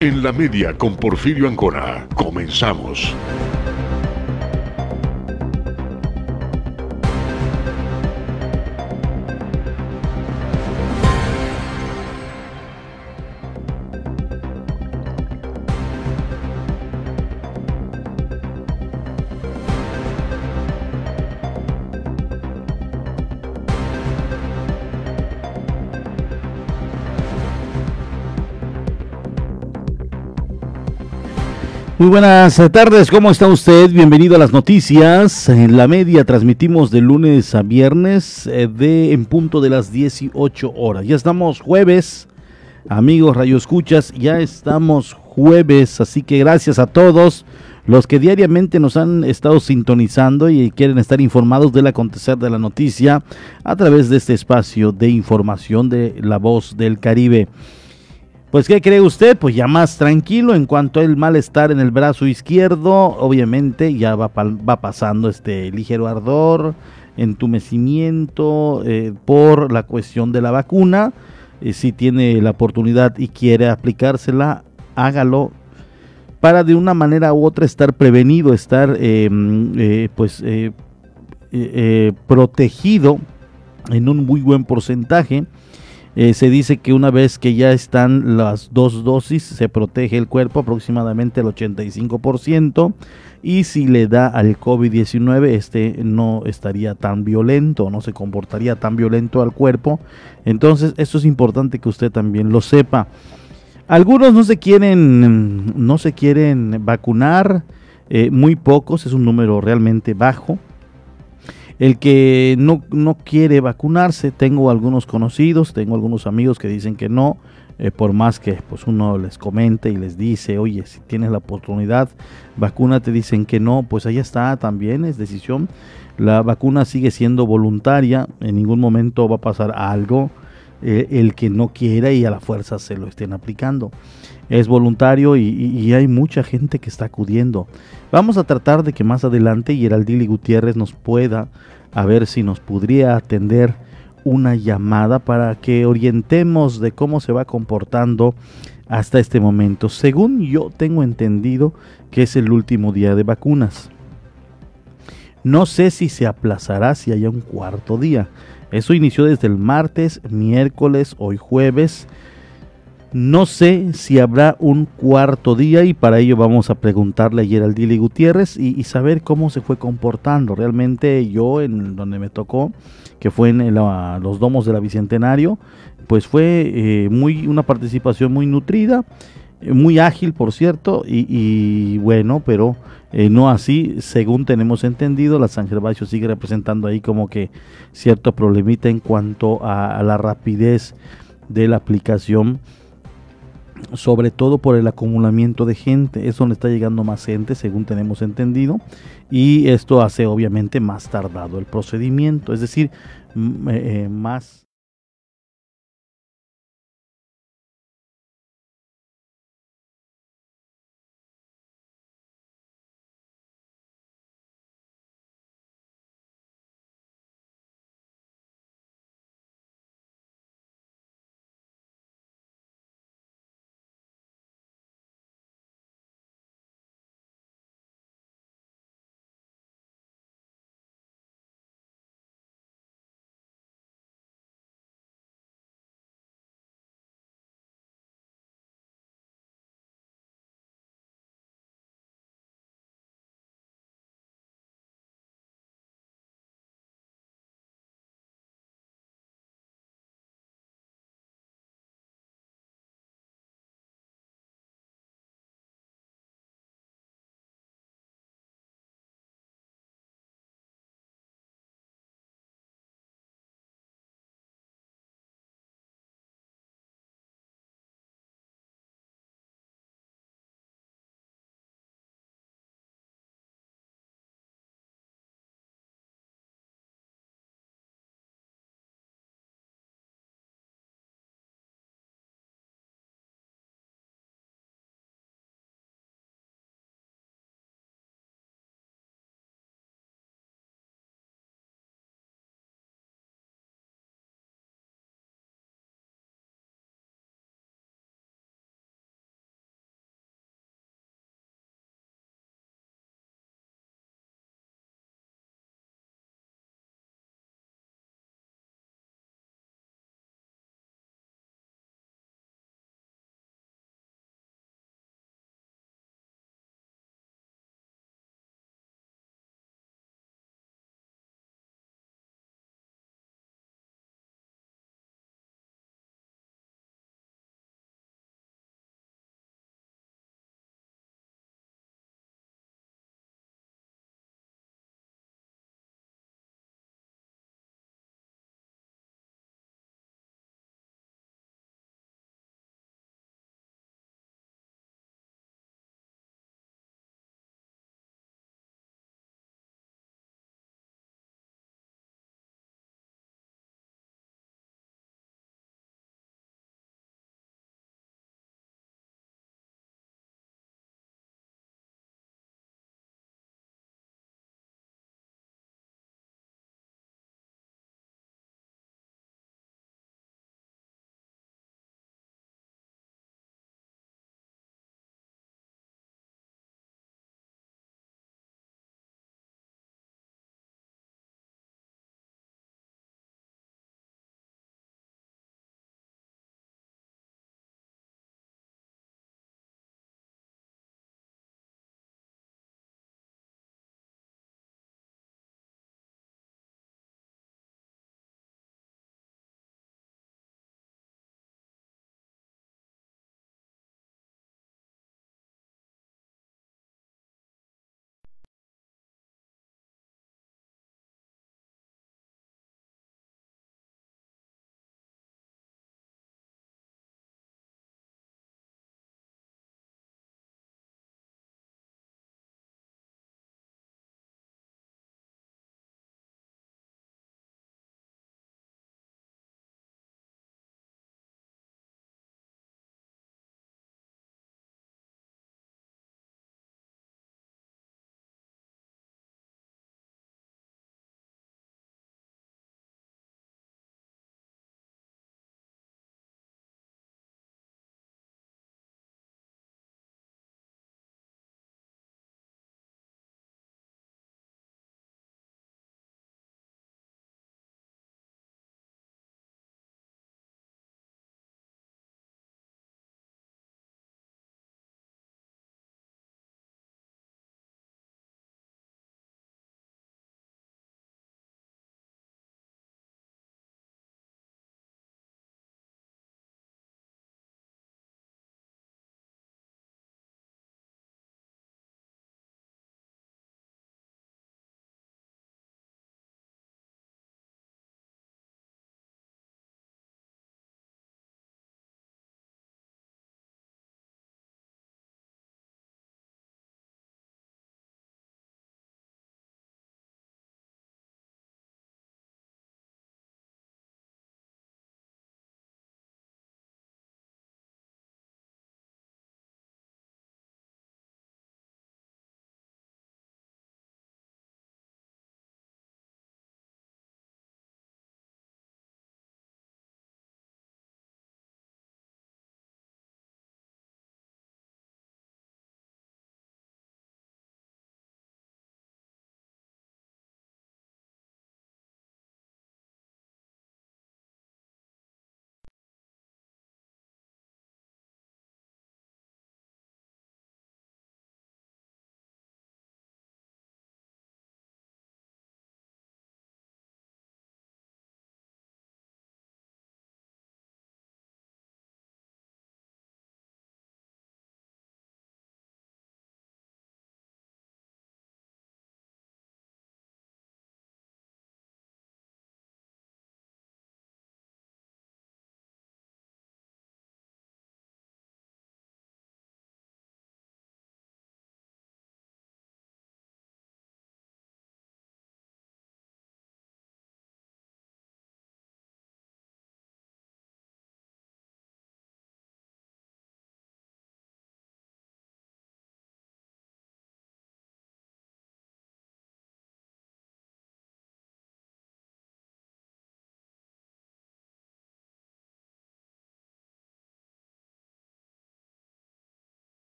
En la media con Porfirio Ancona. Comenzamos. Muy buenas tardes, ¿cómo está usted? Bienvenido a las noticias. En la media transmitimos de lunes a viernes eh, de en punto de las 18 horas. Ya estamos jueves, amigos Radio Escuchas, ya estamos jueves, así que gracias a todos los que diariamente nos han estado sintonizando y quieren estar informados del acontecer de la noticia a través de este espacio de información de La Voz del Caribe. Pues, ¿qué cree usted? Pues ya más tranquilo en cuanto al malestar en el brazo izquierdo, obviamente ya va, va pasando este ligero ardor, entumecimiento eh, por la cuestión de la vacuna. Eh, si tiene la oportunidad y quiere aplicársela, hágalo para de una manera u otra estar prevenido, estar eh, pues protegido en un muy buen porcentaje eh, se dice que una vez que ya están las dos dosis, se protege el cuerpo aproximadamente el 85%. Y si le da al COVID-19, este no estaría tan violento, no se comportaría tan violento al cuerpo. Entonces, esto es importante que usted también lo sepa. Algunos no se quieren, no se quieren vacunar, eh, muy pocos, es un número realmente bajo el que no, no quiere vacunarse, tengo algunos conocidos, tengo algunos amigos que dicen que no, eh, por más que pues uno les comente y les dice, oye, si tienes la oportunidad, vacúnate, dicen que no, pues ahí está también, es decisión. La vacuna sigue siendo voluntaria, en ningún momento va a pasar algo eh, el que no quiera y a la fuerza se lo estén aplicando. Es voluntario y, hay mucha gente que está acudiendo. Vamos a tratar de que más adelante Geraldili Gutiérrez nos pueda a ver si nos podría atender una llamada para que orientemos de cómo se va comportando hasta este momento. Según yo tengo entendido que es el último día de vacunas. No sé si se aplazará si haya un cuarto día. Eso inició desde el martes, miércoles, hoy jueves. No sé si habrá un cuarto día y para ello vamos a preguntarle ayer al Dili Gutiérrez y, saber cómo se fue comportando. Realmente yo en donde me tocó, que fue en los domos de la Bicentenario, pues fue eh, muy una participación muy nutrida, muy ágil por cierto y, bueno, pero eh, no así, según tenemos entendido, la San Gervasio sigue representando ahí como que cierto problemita en cuanto a la rapidez de la aplicación sobre todo por el acumulamiento de gente, es donde está llegando más gente, según tenemos entendido, y esto hace obviamente más tardado el procedimiento, es decir, eh, más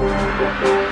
Música